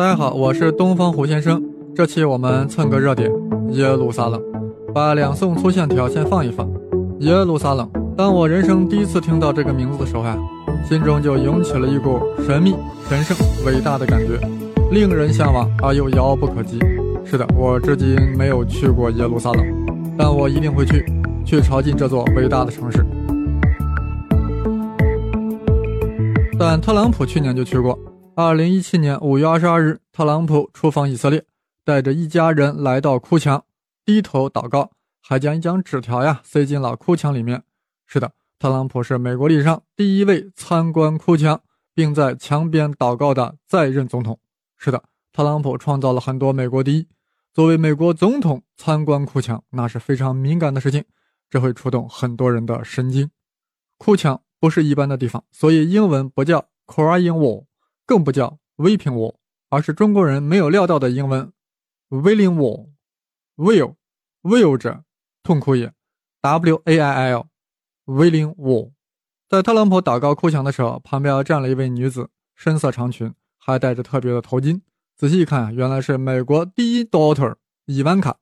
大家好，我是东方胡先生。这期我们蹭个热点，耶路撒冷。把两宋粗线条先放一放。耶路撒冷，当我人生第一次听到这个名字的时候呀，心中就涌起了一股神秘、神圣、伟大的感觉，令人向往而又遥不可及。是的，我至今没有去过耶路撒冷，但我一定会去，去朝觐这座伟大的城市。但特朗普去年就去过。二零一七年五月二十二日，特朗普出访以色列，带着一家人来到哭墙，低头祷告，还将一张纸条呀塞进了哭墙里面。是的，特朗普是美国历史上第一位参观哭墙并在墙边祷告的在任总统。是的，特朗普创造了很多美国第一。作为美国总统参观哭墙，那是非常敏感的事情，这会触动很多人的神经。哭墙不是一般的地方，所以英文不叫 crying wall。更不叫 weeping wall，而是中国人没有料到的英文 wailing wall，wail，wail 者痛哭也，w a i l，wailing wall。在特朗普祷告哭墙的时候，旁边站了一位女子，深色长裙，还戴着特别的头巾。仔细一看，原来是美国第一 daughter 伊万卡。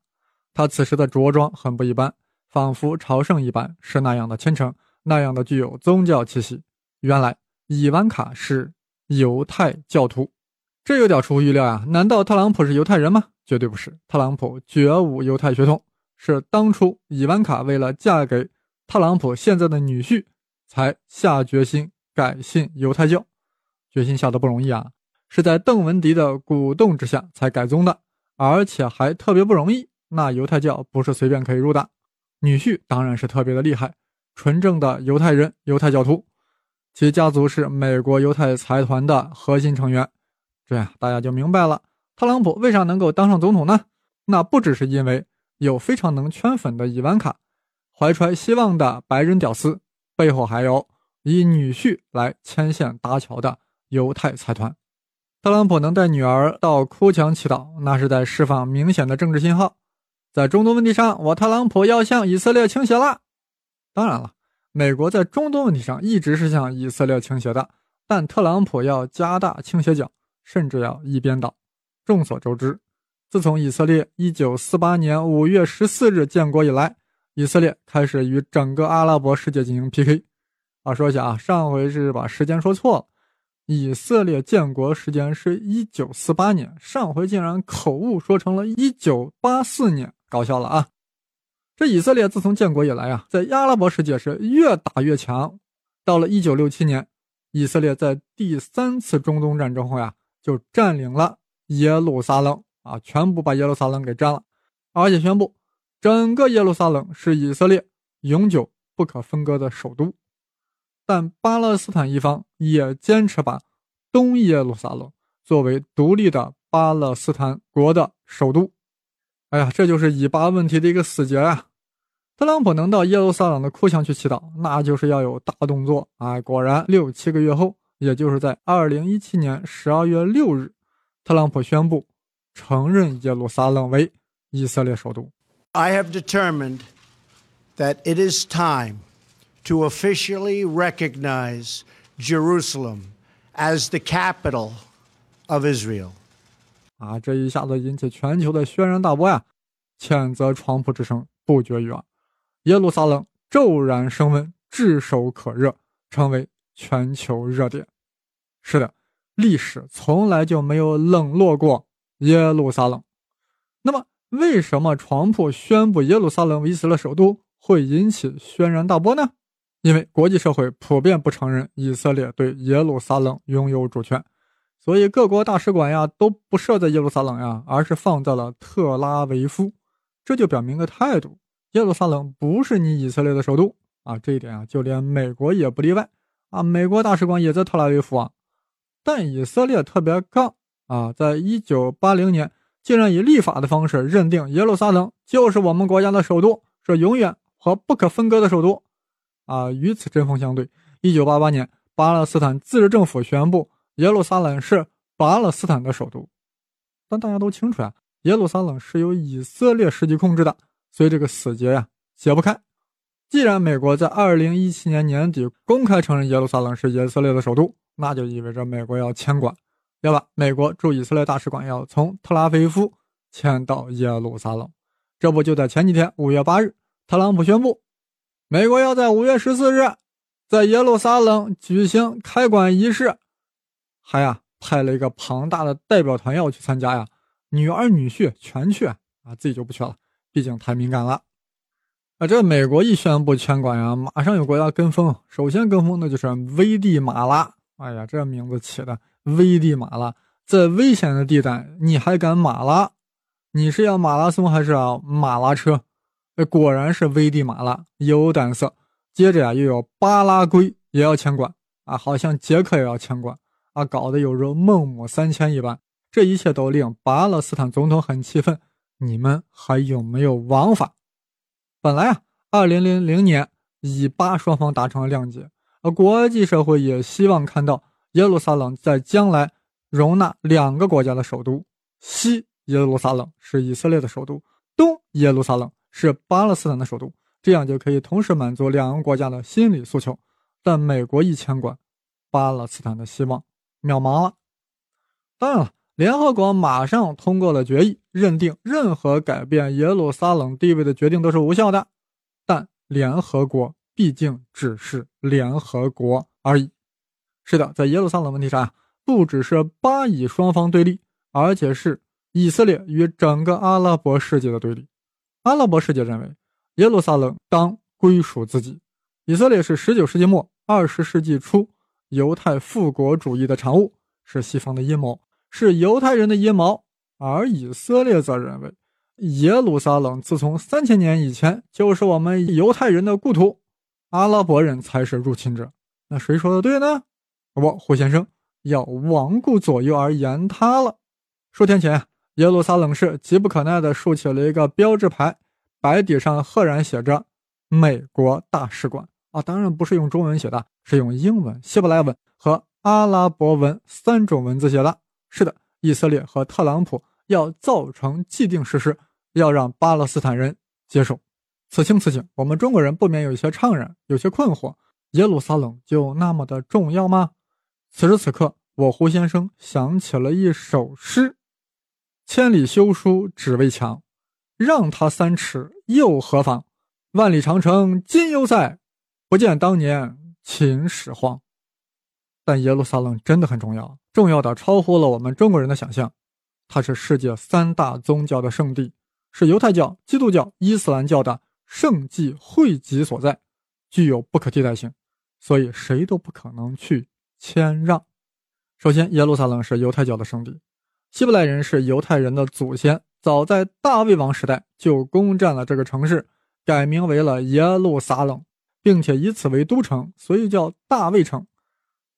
她此时的着装很不一般，仿佛朝圣一般，是那样的虔诚，那样的具有宗教气息。原来伊万卡是。犹太教徒，这有点出乎意料啊！难道特朗普是犹太人吗？绝对不是，特朗普绝无犹太血统，是当初伊万卡为了嫁给特朗普现在的女婿，才下决心改信犹太教。决心下的不容易啊，是在邓文迪的鼓动之下才改宗的，而且还特别不容易。那犹太教不是随便可以入的，女婿当然是特别的厉害，纯正的犹太人，犹太教徒。其家族是美国犹太财团的核心成员，这样大家就明白了，特朗普为啥能够当上总统呢？那不只是因为有非常能圈粉的伊万卡，怀揣希望的白人屌丝，背后还有以女婿来牵线搭桥的犹太财团。特朗普能带女儿到哭墙祈祷，那是在释放明显的政治信号，在中东问题上，我特朗普要向以色列倾斜了。当然了。美国在中东问题上一直是向以色列倾斜的，但特朗普要加大倾斜角，甚至要一边倒。众所周知，自从以色列1948年5月14日建国以来，以色列开始与整个阿拉伯世界进行 PK。啊，说一下啊，上回是把时间说错了，以色列建国时间是一九四八年，上回竟然口误说成了一九八四年，搞笑了啊！这以色列自从建国以来啊，在阿拉伯世界是越打越强。到了一九六七年，以色列在第三次中东战争后呀，就占领了耶路撒冷啊，全部把耶路撒冷给占了，而且宣布整个耶路撒冷是以色列永久不可分割的首都。但巴勒斯坦一方也坚持把东耶路撒冷作为独立的巴勒斯坦国的首都。哎呀，这就是以巴问题的一个死结呀！特朗普能到耶路撒冷的哭墙去祈祷，那就是要有大动作啊！果然，六七个月后，也就是在二零一七年十二月六日，特朗普宣布承认耶路撒冷为以色列首都。I have determined that it is time to officially recognize Jerusalem as the capital of Israel. 啊，这一下子引起全球的轩然大波呀！谴责川普之声不绝于耳。耶路撒冷骤然升温，炙手可热，成为全球热点。是的，历史从来就没有冷落过耶路撒冷。那么，为什么川普宣布耶路撒冷为以色列首都会引起轩然大波呢？因为国际社会普遍不承认以色列对耶路撒冷拥有主权，所以各国大使馆呀都不设在耶路撒冷呀，而是放在了特拉维夫。这就表明个态度。耶路撒冷不是你以色列的首都啊，这一点啊，就连美国也不例外啊。美国大使馆也在特拉维夫啊，但以色列特别杠啊，在一九八零年竟然以立法的方式认定耶路撒冷就是我们国家的首都，是永远和不可分割的首都啊。与此针锋相对，一九八八年巴勒斯坦自治政府宣布耶路撒冷是巴勒斯坦的首都，但大家都清楚啊，耶路撒冷是由以色列实际控制的。所以这个死结呀解不开。既然美国在二零一七年年底公开承认耶路撒冷是以色列的首都，那就意味着美国要迁管要把美国驻以色列大使馆要从特拉维夫迁到耶路撒冷。这不就在前几天，五月八日，特朗普宣布，美国要在五月十四日在耶路撒冷举行开馆仪式，还呀派了一个庞大的代表团要去参加呀，女儿女婿全去啊，自己就不去了，毕竟太敏感了。啊，这美国一宣布迁馆呀，马上有国家跟风。首先跟风的就是危地马拉。哎呀，这名字起的危地马拉，在危险的地带你还敢马拉？你是要马拉松还是要马拉车？果然是危地马拉有胆色。接着呀，又有巴拉圭也要迁馆啊，好像捷克也要迁馆啊，搞得有如孟母三迁一般。这一切都令巴勒斯坦总统很气愤。你们还有没有王法？本来啊，二零零零年以巴双方达成了谅解，而国际社会也希望看到耶路撒冷在将来容纳两个国家的首都，西耶路撒冷是以色列的首都，东耶路撒冷是巴勒斯坦的首都，这样就可以同时满足两个国家的心理诉求。但美国一牵管，巴勒斯坦的希望渺茫了。当然了。联合国马上通过了决议，认定任何改变耶路撒冷地位的决定都是无效的。但联合国毕竟只是联合国而已。是的，在耶路撒冷问题上，不只是巴以双方对立，而且是以色列与整个阿拉伯世界的对立。阿拉伯世界认为耶路撒冷当归属自己，以色列是19世纪末20世纪初犹太复国主义的产物，是西方的阴谋。是犹太人的阴谋，而以色列则认为，耶路撒冷自从三千年以前就是我们犹太人的故土，阿拉伯人才是入侵者。那谁说的对呢？不胡先生要罔顾左右而言他了。数天前，耶路撒冷市急不可耐地竖起了一个标志牌，白底上赫然写着“美国大使馆”啊，当然不是用中文写的，是用英文、希伯来文和阿拉伯文三种文字写的。是的，以色列和特朗普要造成既定事实，要让巴勒斯坦人接受。此情此景，我们中国人不免有些怅然，有些困惑：耶路撒冷就那么的重要吗？此时此刻，我胡先生想起了一首诗：“千里修书只为墙，让他三尺又何妨？万里长城今犹在，不见当年秦始皇。”但耶路撒冷真的很重要。重要的超乎了我们中国人的想象，它是世界三大宗教的圣地，是犹太教、基督教、伊斯兰教的圣迹汇集所在，具有不可替代性，所以谁都不可能去谦让。首先，耶路撒冷是犹太教的圣地，希伯来人是犹太人的祖先，早在大卫王时代就攻占了这个城市，改名为了耶路撒冷，并且以此为都城，所以叫大卫城。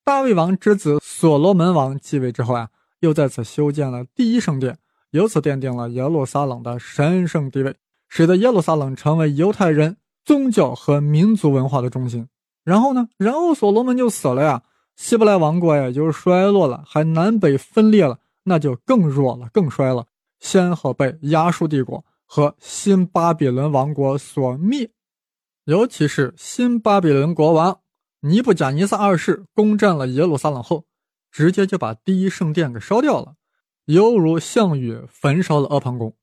大卫王之子所罗门王继位之后啊，又在此修建了第一圣殿，由此奠定了耶路撒冷的神圣地位，使得耶路撒冷成为犹太人宗教和民族文化的中心。然后呢，然后所罗门就死了呀，希伯来王国呀就衰落了，还南北分裂了，那就更弱了，更衰了，先后被亚述帝国和新巴比伦王国所灭，尤其是新巴比伦国王。尼布贾尼撒二世攻占了耶路撒冷后，直接就把第一圣殿给烧掉了，犹如项羽焚烧了阿房宫。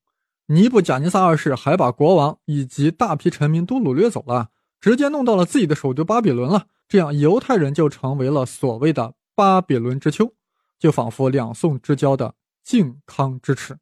尼布贾尼撒二世还把国王以及大批臣民都掳掠走了，直接弄到了自己的首都巴比伦了。这样，犹太人就成为了所谓的巴比伦之秋，就仿佛两宋之交的靖康之耻。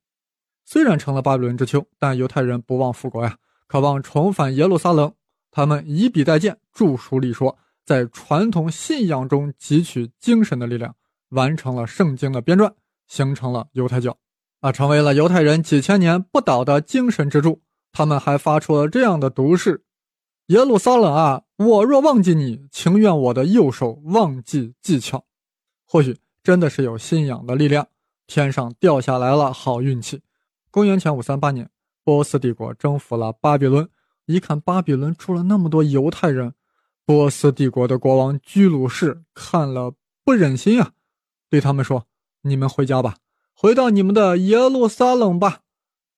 虽然成了巴比伦之秋，但犹太人不忘复国呀，渴望重返耶路撒冷。他们以笔代剑，著书立说。在传统信仰中汲取精神的力量，完成了圣经的编撰，形成了犹太教，啊，成为了犹太人几千年不倒的精神支柱。他们还发出了这样的毒誓：“耶路撒冷啊，我若忘记你，情愿我的右手忘记技巧。”或许真的是有信仰的力量，天上掉下来了好运气。公元前五三八年，波斯帝国征服了巴比伦，一看巴比伦住了那么多犹太人。波斯帝国的国王居鲁士看了不忍心啊，对他们说：“你们回家吧，回到你们的耶路撒冷吧。”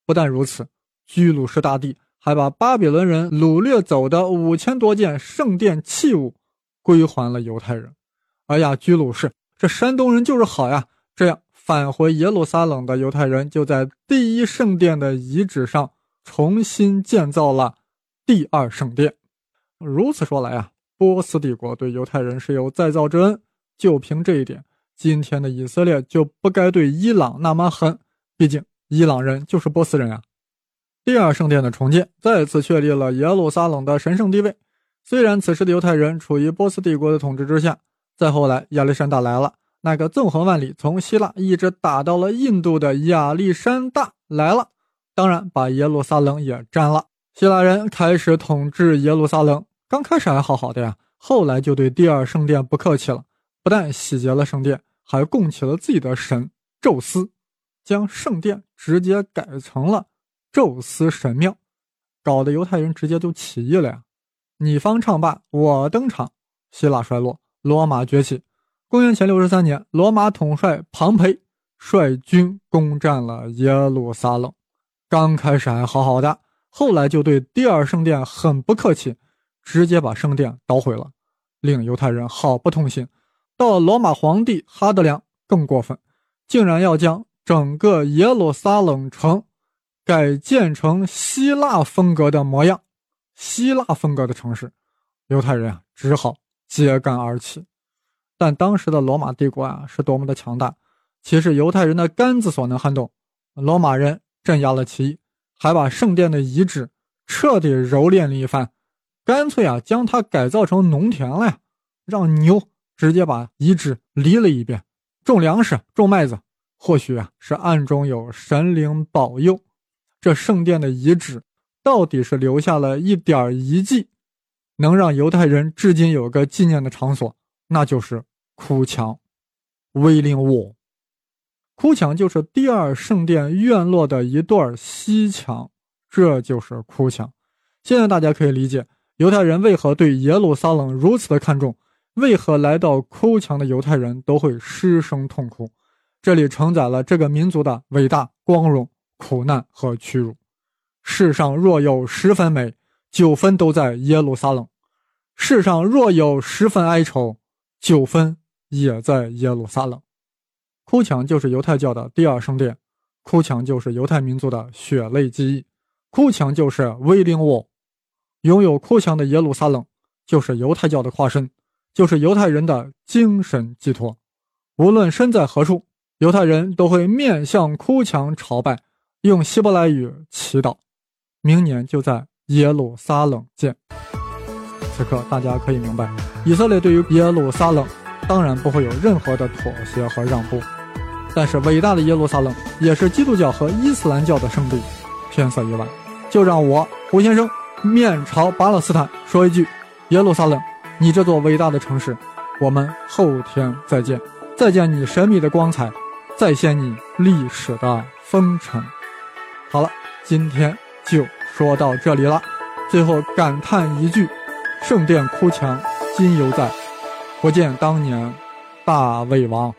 不但如此，居鲁士大帝还把巴比伦人掳掠走的五千多件圣殿器物归还了犹太人。哎呀，居鲁士，这山东人就是好呀！这样返回耶路撒冷的犹太人就在第一圣殿的遗址上重新建造了第二圣殿。如此说来啊，波斯帝国对犹太人是有再造之恩。就凭这一点，今天的以色列就不该对伊朗那么狠。毕竟伊朗人就是波斯人啊。第二圣殿的重建再次确立了耶路撒冷的神圣地位。虽然此时的犹太人处于波斯帝国的统治之下，再后来亚历山大来了，那个纵横万里，从希腊一直打到了印度的亚历山大来了，当然把耶路撒冷也占了。希腊人开始统治耶路撒冷，刚开始还好好的呀，后来就对第二圣殿不客气了，不但洗劫了圣殿，还供起了自己的神宙斯，将圣殿直接改成了宙斯神庙，搞得犹太人直接就起义了呀。你方唱罢我登场，希腊衰落，罗马崛起。公元前六十三年，罗马统帅庞培率军攻占了耶路撒冷。刚开始还好好的，后来就对第二圣殿很不客气，直接把圣殿捣毁了，令犹太人好不痛心。到罗马皇帝哈德良更过分，竟然要将整个耶路撒冷城改建成希腊风格的模样。希腊风格的城市，犹太人啊只好揭竿而起。但当时的罗马帝国啊是多么的强大，岂是犹太人的杆子所能撼动？罗马人镇压了起义，还把圣殿的遗址彻底蹂躏了一番，干脆啊将它改造成农田了呀，让牛直接把遗址犁了一遍，种粮食，种麦子。或许啊是暗中有神灵保佑，这圣殿的遗址。到底是留下了一点遗迹，能让犹太人至今有个纪念的场所，那就是哭墙。威灵沃，哭墙就是第二圣殿院落的一段西墙，这就是哭墙。现在大家可以理解犹太人为何对耶路撒冷如此的看重，为何来到哭墙的犹太人都会失声痛哭。这里承载了这个民族的伟大、光荣、苦难和屈辱。世上若有十分美，九分都在耶路撒冷；世上若有十分哀愁，九分也在耶路撒冷。哭墙就是犹太教的第二圣殿，哭墙就是犹太民族的血泪记忆，哭墙就是威灵沃。拥有哭墙的耶路撒冷，就是犹太教的化身，就是犹太人的精神寄托。无论身在何处，犹太人都会面向哭墙朝拜，用希伯来语祈祷。明年就在耶路撒冷见。此刻大家可以明白，以色列对于耶路撒冷当然不会有任何的妥协和让步。但是伟大的耶路撒冷也是基督教和伊斯兰教的圣地，天色已晚，就让我胡先生面朝巴勒斯坦说一句：耶路撒冷，你这座伟大的城市，我们后天再见，再见你神秘的光彩，再现你历史的风尘。好了，今天就。说到这里了，最后感叹一句：“圣殿哭墙今犹在，不见当年大魏王。”